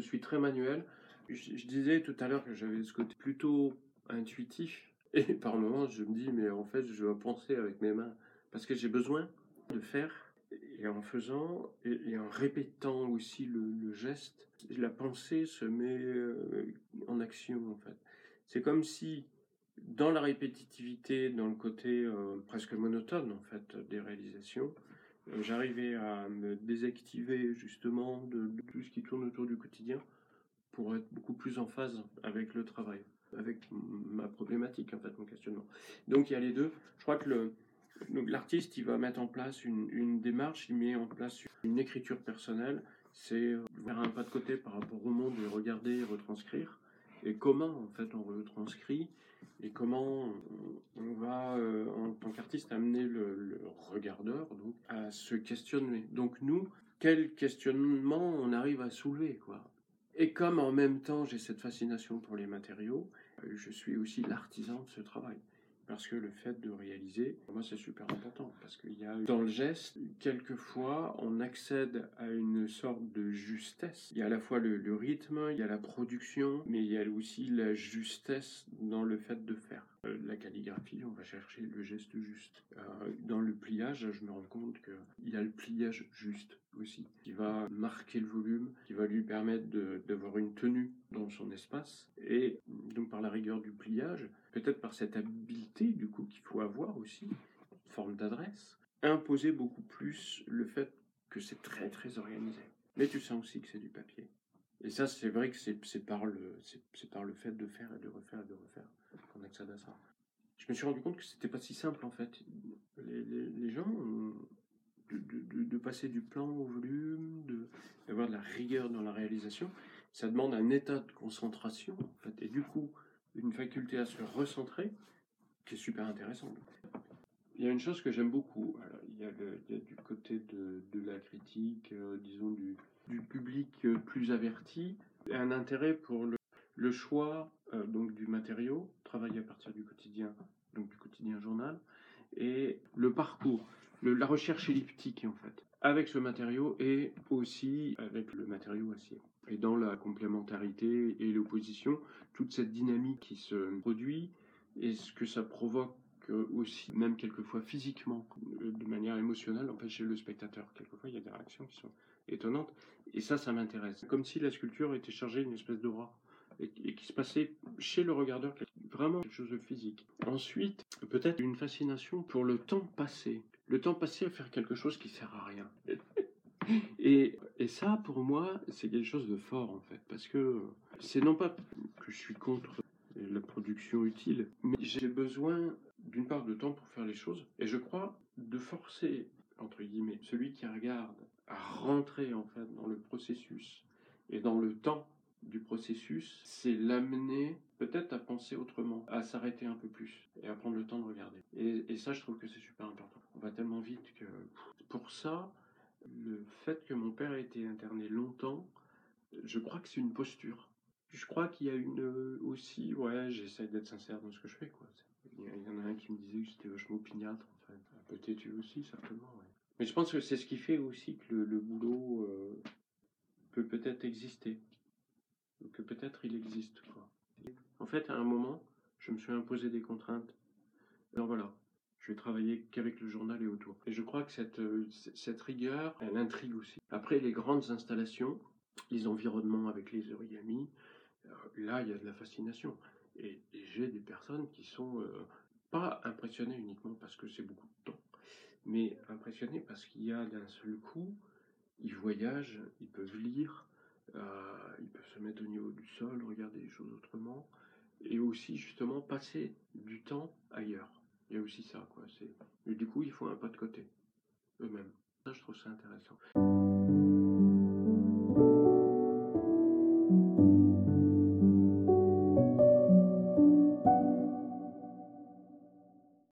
suis très manuel. Je, je disais tout à l'heure que j'avais ce côté plutôt intuitif. Et par moments, je me dis, mais en fait, je dois penser avec mes mains. Parce que j'ai besoin de faire. Et en faisant, et, en répétant aussi le, geste, la pensée se met euh, en action, en fait. C'est comme si, dans la répétitivité, dans le côté euh, presque monotone, en fait, des réalisations, j'arrivais à me désactiver justement de, tout ce qui tourne autour du quotidien pour être beaucoup plus en phase avec le travail, avec ma problématique, en fait, mon questionnement. Donc il y a les deux. Je crois que le, donc, l'artiste, il va mettre en place une, démarche, il met en place une écriture personnelle, c'est euh, faire un pas de côté par rapport au monde et regarder et retranscrire. Et comment, en fait, on retranscrit et comment on va, qu'artiste, amener le, regardeur donc, à se questionner. Donc nous, quel questionnement on arrive à soulever, quoi. Et comme en même temps j'ai cette fascination pour les matériaux, je suis aussi l'artisan de ce travail. Parce que le fait de réaliser, pour moi c'est super important. Parce qu'il y a dans le geste, quelquefois on accède à une sorte de justesse. Il y a à la fois le rythme, il y a la production, mais il y a aussi la justesse dans le fait de faire. Euh, la calligraphie, on va chercher le geste juste. Euh, dans le pliage, je me rends compte qu'il y a le pliage juste aussi, qui va marquer le volume, qui va lui permettre d'avoir une tenue dans son espace. Et donc par la rigueur du pliage, peut-être par cette habileté du coup qu'il faut avoir aussi, forme d'adresse, imposer beaucoup plus le fait que c'est très très organisé. Mais tu sens aussi que c'est du papier. Et ça, c'est vrai que c'est par, le- par le fait de faire et de refaire et de refaire qu'on accède à ça. Je me suis rendu compte que c'était pas si simple en fait. Les, gens de, de- de- de passer du plan au volume, de- d'avoir de la rigueur dans la réalisation, ça demande un état de concentration en fait, et du coup une faculté à se recentrer qui est super intéressante. Il y a une chose que j'aime beaucoup. Il, y a le- il y a du côté de, de la critique, euh, disons du, du public euh, plus averti, un intérêt pour le, choix euh, donc du matériau, travailler à partir du quotidien, donc du quotidien journal, et le parcours, la recherche elliptique en fait, avec ce matériau et aussi avec le matériau acier. Et dans la complémentarité et l'opposition, toute cette dynamique qui se produit et ce que ça provoque aussi, même quelquefois physiquement, euh, de manière émotionnelle, en fait, chez le spectateur. Quelquefois, il y a des réactions qui sont étonnantes. Et ça, ça m'intéresse. Comme si la sculpture était chargée d'une espèce d'aura et, et qui se passait chez le regardeur vraiment quelque chose de physique. Ensuite, peut-être une fascination pour le temps passé. Le temps passé à faire quelque chose qui sert à rien. Et, et ça, pour moi, c'est quelque chose de fort, en fait, parce que c'est non pas que je suis contre la production utile, mais j'ai besoin d'une part de temps pour faire les choses, et je crois de forcer, entre guillemets, celui qui regarde à rentrer, en fait, dans le processus et dans le temps du processus, c'est l'amener peut-être à penser autrement, à s'arrêter un peu plus et à prendre le temps de regarder. Et, et ça, je trouve que c'est super important. On va tellement vite que pour ça, le fait que mon père ait été interné longtemps, je crois que c'est une posture. Je crois qu'il y a une euh, aussi, ouais, j'essaie d'être sincère dans ce que je fais, quoi. Il y, en a un qui me disait que j'étais vachement opiniâtre, en fait. Un peu têtu aussi, certainement, ouais. Mais je pense que c'est ce qui fait aussi que le, boulot euh, peut peut-être exister. Que peut-être il existe, quoi. En fait, à un moment, je me suis imposé des contraintes. Alors voilà, je vais travailler qu'avec le journal et autour. Et je crois que cette, euh, cette rigueur, elle intrigue aussi. Après, les grandes installations, les environnements avec les origamis, là, il y a de la fascination. Et, j'ai des personnes qui sont euh, pas impressionnées uniquement parce que c'est beaucoup de temps, mais impressionnées parce qu'il y a d'un seul coup, ils voyagent, ils peuvent lire, euh, ils peuvent se mettre au niveau du sol, regarder les choses autrement, et aussi justement passer du temps ailleurs. Il y a aussi ça, quoi. C'est... Du coup, il faut un pas de côté, eux-mêmes. Ça, je trouve ça intéressant.